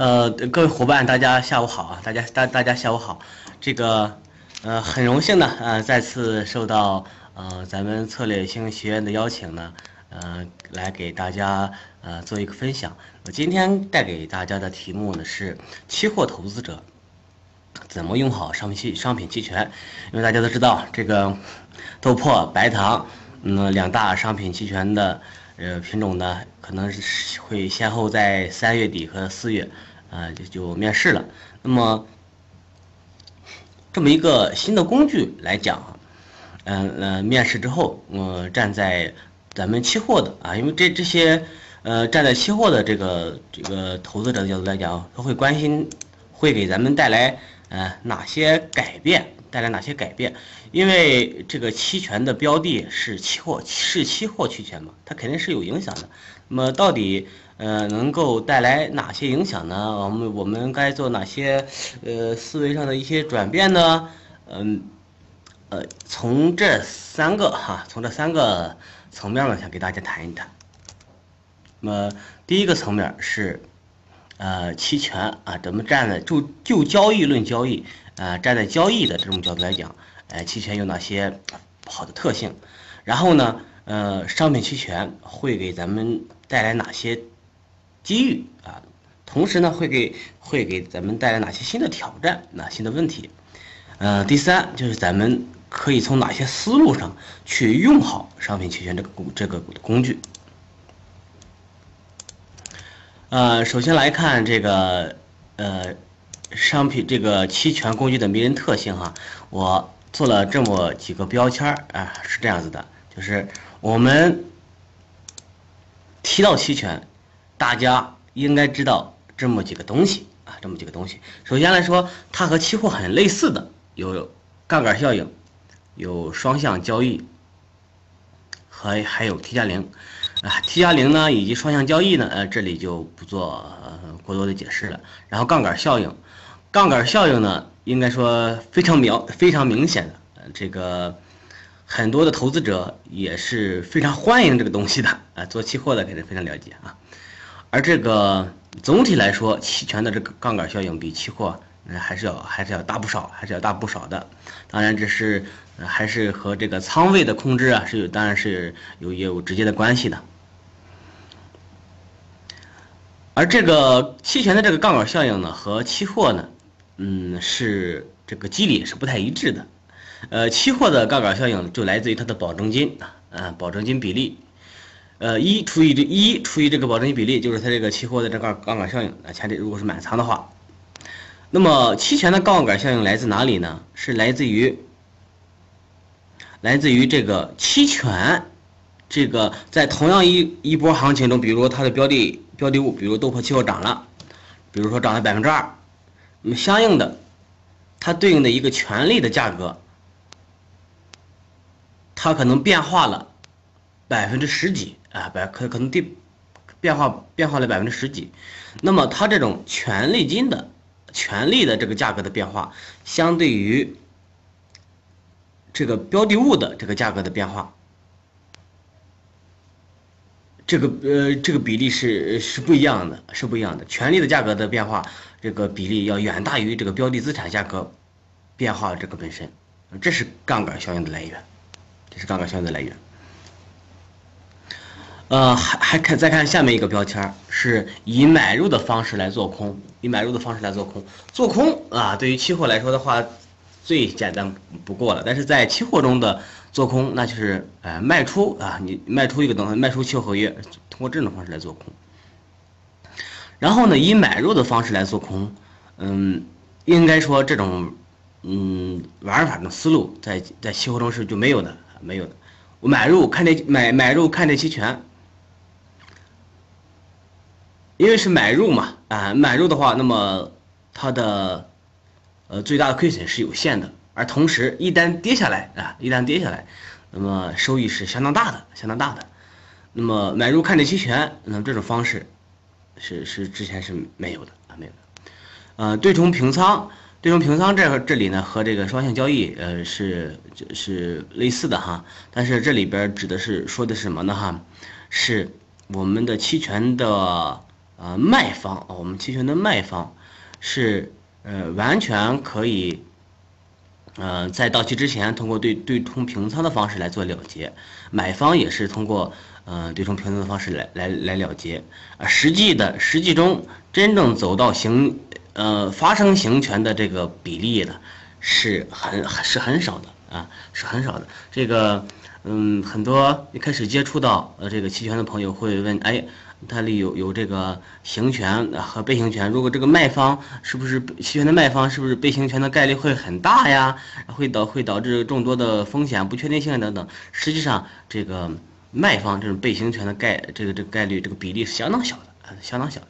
呃，各位伙伴，大家下午好啊！大家大大家下午好。这个呃，很荣幸呢，呃，再次受到呃咱们策略性学院的邀请呢，呃，来给大家呃做一个分享。我今天带给大家的题目呢是期货投资者怎么用好商品期商品期权。因为大家都知道，这个豆粕、白糖，嗯，两大商品期权的呃品种呢，可能是会先后在三月底和四月。啊，就就面试了。那么，这么一个新的工具来讲，嗯呃，面试之后，嗯，站在咱们期货的啊，因为这这些呃，站在期货的这个这个投资者的角度来讲，他会关心会给咱们带来呃哪些改变，带来哪些改变？因为这个期权的标的是期货，是期货期权嘛，它肯定是有影响的。那么到底？呃，能够带来哪些影响呢？我们我们该做哪些呃思维上的一些转变呢？嗯，呃，从这三个哈，从这三个层面呢，想给大家谈一谈。那么第一个层面是呃期权啊，咱们站在就就交易论交易啊，站在交易的这种角度来讲，呃，期权有哪些好的特性？然后呢，呃，商品期权会给咱们带来哪些？机遇啊，同时呢，会给会给咱们带来哪些新的挑战、哪新的问题？呃，第三就是咱们可以从哪些思路上去用好商品期权这个工这个工具？呃，首先来看这个呃商品这个期权工具的迷人特性哈，我做了这么几个标签啊，是这样子的，就是我们提到期权。大家应该知道这么几个东西啊，这么几个东西。首先来说，它和期货很类似的有杠杆效应，有双向交易，和还有 T 加零啊。T 加零呢，以及双向交易呢，呃，这里就不做过多的解释了。然后杠杆效应，杠杆效应呢，应该说非常明非常明显的，呃这个很多的投资者也是非常欢迎这个东西的啊。做期货的肯定非常了解啊。而这个总体来说，期权的这个杠杆效应比期货，嗯，还是要还是要大不少，还是要大不少的。当然，这是还是和这个仓位的控制啊是有，当然是有也有直接的关系的。而这个期权的这个杠杆效应呢，和期货呢，嗯，是这个机理是不太一致的。呃，期货的杠杆效应就来自于它的保证金啊，保证金比例。呃，一除以这一除以这个保证金比例，就是它这个期货的这个杠杆效应啊。前提如果是满仓的话，那么期权的杠杆效应来自哪里呢？是来自于来自于这个期权，这个在同样一一波行情中，比如说它的标的标的物，比如豆粕期货涨了，比如说涨了百分之二，那么相应的，它对应的一个权利的价格，它可能变化了百分之十几。啊，百可可能变变化变化了百分之十几，那么它这种权利金的权利的这个价格的变化，相对于这个标的物的这个价格的变化，这个呃这个比例是是不一样的，是不一样的。权利的价格的变化，这个比例要远大于这个标的资产价格变化这个本身，这是杠杆效应的来源，这是杠杆效应的来源。呃，还还看再看下面一个标签，是以买入的方式来做空，以买入的方式来做空，做空啊，对于期货来说的话，最简单不过了。但是在期货中的做空，那就是呃卖出啊，你卖出一个东西，卖出期货合约，通过这种方式来做空。然后呢，以买入的方式来做空，嗯，应该说这种嗯玩法的思路，在在期货中是就没有的，没有的。我买入看这买买入看这期权。因为是买入嘛，啊，买入的话，那么它的呃最大的亏损是有限的，而同时一旦跌下来啊，一旦跌下来，那么收益是相当大的，相当大的。那么买入看跌期权，那么这种方式是是之前是没有的啊，没有的。呃，对冲平仓，对冲平仓这这里呢和这个双向交易呃是是类似的哈，但是这里边指的是说的是什么呢哈？是我们的期权的。呃卖方啊，我们期权的卖方是呃完全可以，呃在到期之前通过对对冲平仓的方式来做了结，买方也是通过呃对冲平仓的方式来来来了结，啊实际的实际中真正走到行呃发生行权的这个比例呢是很是很少的啊是很少的这个。嗯，很多一开始接触到呃这个期权的朋友会问，哎，它里有有这个行权和被行权，如果这个卖方是不是期权的卖方，是不是被行权的概率会很大呀？会导会导致众多的风险、不确定性等等。实际上，这个卖方这种被行权的概这个这个概率这个比例是相当小的，相当小的。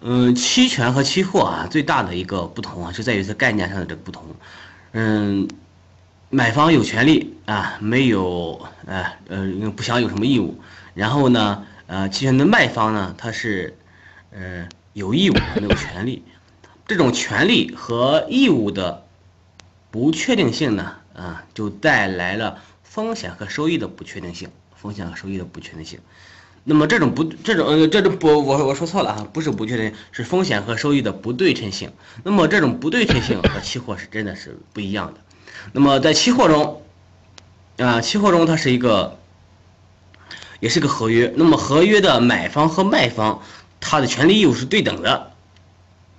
嗯，期权和期货啊，最大的一个不同啊，就在于它概念上的这个不同。嗯。买方有权利啊，没有呃呃不想有什么义务。然后呢，呃，期权的卖方呢，他是呃有义务没有权利。这种权利和义务的不确定性呢，啊，就带来了风险和收益的不确定性。风险和收益的不确定性。那么这种不这种呃这种不我我说错了啊，不是不确定，是风险和收益的不对称性。那么这种不对称性和期货是真的是不一样的。那么在期货中，啊，期货中它是一个，也是个合约。那么合约的买方和卖方，它的权利义务是对等的，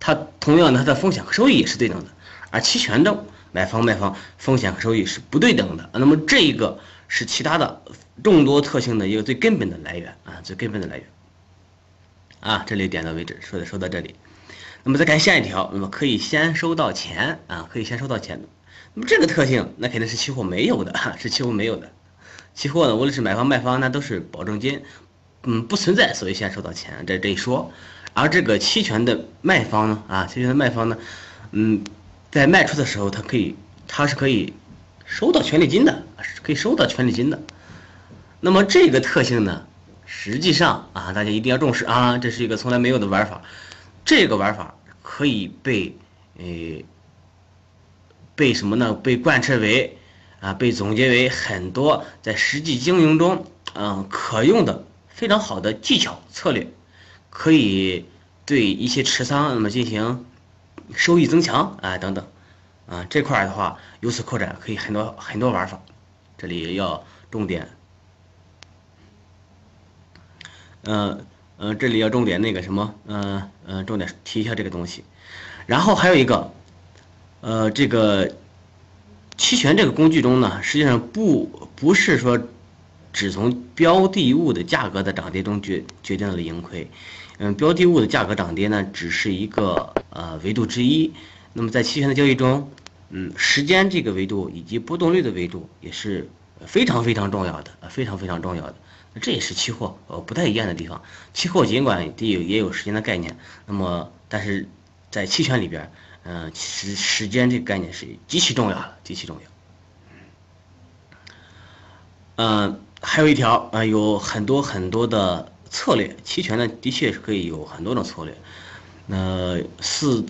它同样它的风险和收益也是对等的。而期权中，买方卖方风险和收益是不对等的。那么这一个是其他的众多特性的一个最根本的来源啊，最根本的来源。啊，这里点到为止，说的说到这里。那么再看下一条，那么可以先收到钱啊，可以先收到钱。那么这个特性，那肯定是期货没有的，是期货没有的。期货呢，无论是买方卖方，那都是保证金，嗯，不存在所谓先收到钱这这一说。而这个期权的卖方呢，啊，期权的卖方呢，嗯，在卖出的时候，它可以，它是可以收到权利金的，是可以收到权利金的。那么这个特性呢，实际上啊，大家一定要重视啊，这是一个从来没有的玩法。这个玩法可以被，诶。被什么呢？被贯彻为，啊，被总结为很多在实际经营中，嗯，可用的非常好的技巧策略，可以对一些持仓那么进行收益增强啊等等，啊这块的话由此扩展可以很多很多玩法，这里要重点，嗯嗯，这里要重点那个什么，嗯嗯，重点提一下这个东西，然后还有一个。呃，这个期权这个工具中呢，实际上不不是说只从标的物的价格的涨跌中决决定了盈亏，嗯，标的物的价格涨跌呢，只是一个呃维度之一。那么在期权的交易中，嗯，时间这个维度以及波动率的维度也是非常非常重要的，非常非常重要的。这也是期货呃不太一样的地方。期货尽管也也有时间的概念，那么但是在期权里边。嗯，其实时间这个概念是极其重要的，极其重要。嗯，还有一条啊，有很多很多的策略，期权呢的确是可以有很多种策略。那四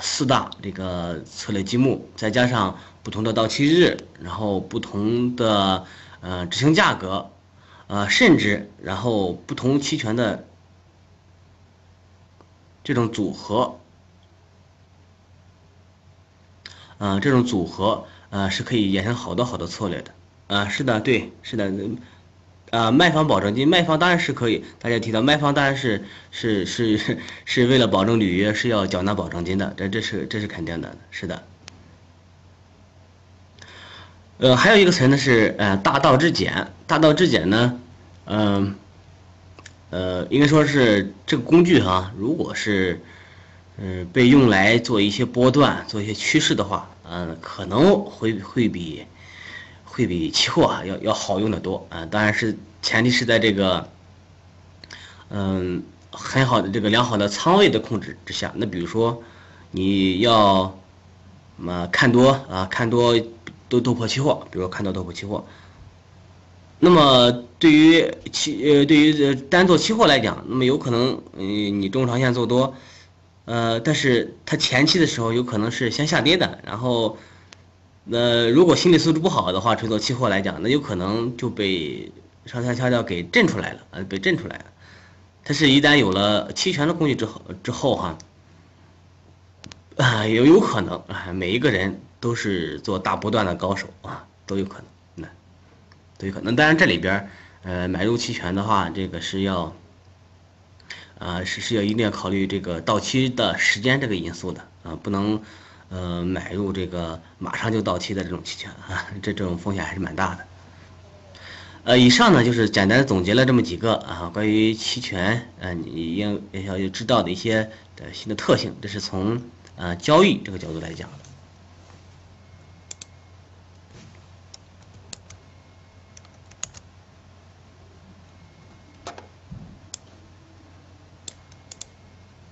四大这个策略积木，再加上不同的到期日，然后不同的呃执行价格，呃，甚至然后不同期权的这种组合。啊，这种组合啊是可以衍生好多好多策略的，啊，是的，对，是的，啊，卖方保证金，卖方当然是可以，大家提到卖方当然是是是 是为了保证履约是要缴纳保证金的，这这是这是肯定的，是的。呃，还有一个词呢是呃大道至简，大道至简呢，嗯，呃，应该说是这个工具哈，如果是。嗯，被用来做一些波段、做一些趋势的话，嗯，可能会会比会比期货啊要要好用的多啊。当然是前提是在这个嗯很好的这个良好的仓位的控制之下。那比如说你要么看多啊，看多都突破期货，比如说看多多破期货。那么对于期呃对于单做期货来讲，那么有可能嗯你中长线做多。呃，但是它前期的时候有可能是先下跌的，然后，呃，如果心理素质不好的话，纯做期货来讲，那有可能就被上下跳跳给震出来了，呃，被震出来了。它是一旦有了期权的工具之后之后哈，啊，有有可能啊，每一个人都是做大波段的高手啊，都有可能，那都有可能。当然这里边呃，买入期权的话，这个是要，啊，是是要一定要考虑这个到期的时间这个因素的啊，不能呃买入这个马上就到期的这种期权啊，这这种风险还是蛮大的。呃，以上呢就是简单总结了这么几个啊，关于期权，呃，你应要要知道的一些呃新的特性，这是从呃交易这个角度来讲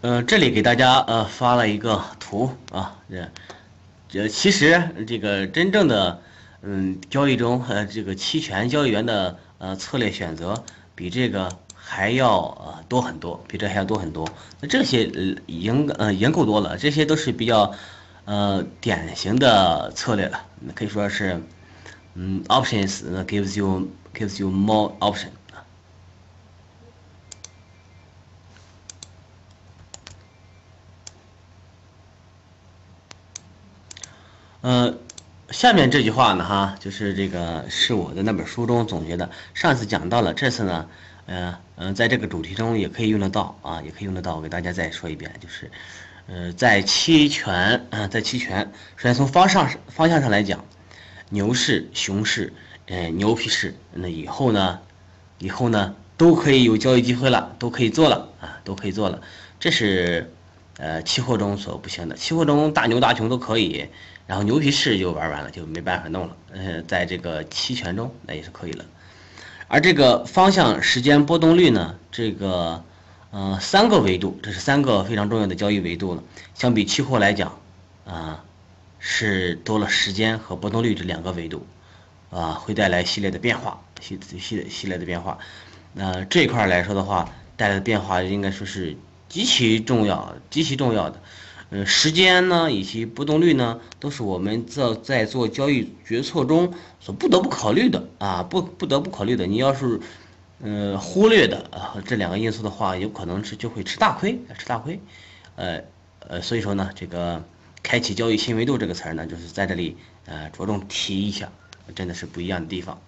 呃，这里给大家呃发了一个图啊，这这其实这个真正的。嗯，交易中呃，这个期权交易员的呃策略选择比这个还要呃多很多，比这还要多很多。那这些呃已经呃已经够多了，这些都是比较呃典型的策略了，可以说是嗯，options gives you gives you more option 啊。呃。下面这句话呢，哈，就是这个是我的那本书中总结的。上次讲到了，这次呢，呃，嗯，在这个主题中也可以用得到啊，也可以用得到。我给大家再说一遍，就是，呃，在期权，啊，在期权，首先从方向方向上来讲，牛市、熊市，呃，牛皮市，那以后呢，以后呢，都可以有交易机会了，都可以做了啊，都可以做了。这是，呃，期货中所不行的，期货中大牛大熊都可以。然后牛皮市就玩完了，就没办法弄了。呃，在这个期权中那也是可以了。而这个方向、时间、波动率呢，这个呃三个维度，这是三个非常重要的交易维度了。相比期货来讲，啊是多了时间和波动率这两个维度，啊会带来系列的变化，系系系列的变化。那这一块来说的话，带来的变化应该说是极其重要、极其重要的。呃，时间呢，以及波动率呢，都是我们在在做交易决策中所不得不考虑的啊，不不得不考虑的。你要是，呃，忽略的啊这两个因素的话，有可能是就会吃大亏，吃大亏。呃呃，所以说呢，这个开启交易新维度这个词儿呢，就是在这里呃着重提一下，真的是不一样的地方。